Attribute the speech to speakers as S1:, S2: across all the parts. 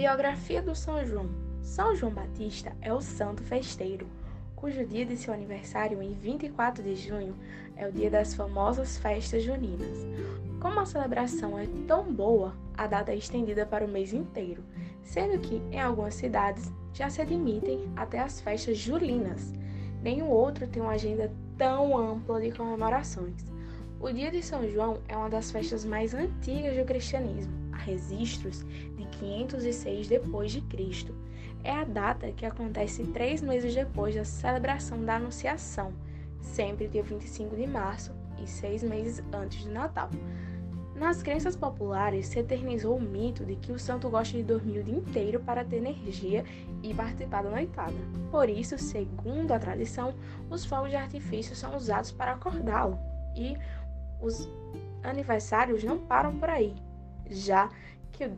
S1: Biografia do São João. São João Batista é o santo festeiro, cujo dia de seu aniversário, em 24 de junho, é o dia das famosas festas juninas. Como a celebração é tão boa, a data é estendida para o mês inteiro, sendo que em algumas cidades já se admitem até as festas julinas. Nenhum outro tem uma agenda tão ampla de comemorações. O dia de São João é uma das festas mais antigas do cristianismo registros de 506 depois de Cristo. É a data que acontece três meses depois da celebração da Anunciação, sempre dia 25 de março e seis meses antes do Natal. Nas crenças populares, se eternizou o mito de que o santo gosta de dormir o dia inteiro para ter energia e participar da noitada. Por isso, segundo a tradição, os fogos de artifício são usados para acordá-lo e os aniversários não param por aí já que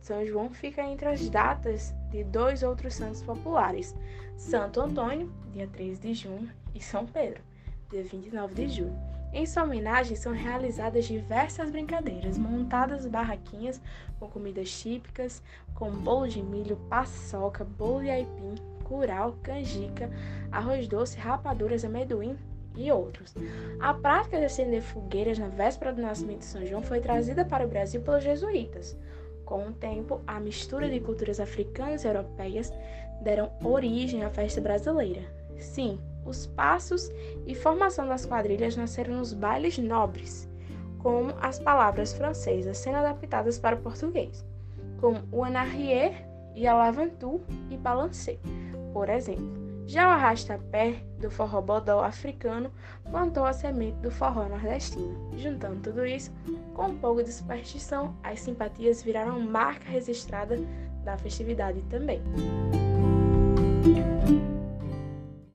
S1: São João fica entre as datas de dois outros santos populares, Santo Antônio, dia 13 de junho, e São Pedro, dia 29 de julho. Em sua homenagem são realizadas diversas brincadeiras, montadas barraquinhas com comidas típicas, com bolo de milho, paçoca, bolo de aipim, curau, canjica, arroz doce, rapaduras, amendoim outros. A prática de acender fogueiras na véspera do nascimento de São João foi trazida para o Brasil pelos jesuítas. Com o tempo, a mistura de culturas africanas e europeias deram origem à festa brasileira. Sim, os passos e formação das quadrilhas nasceram nos bailes nobres, como as palavras francesas sendo adaptadas para o português, como o anarrier e a lavantu e balancê, por exemplo. Já o arrasta-pé do forró bodó africano plantou a semente do forró nordestino. Juntando tudo isso, com um pouco de superstição, as simpatias viraram marca registrada da festividade também.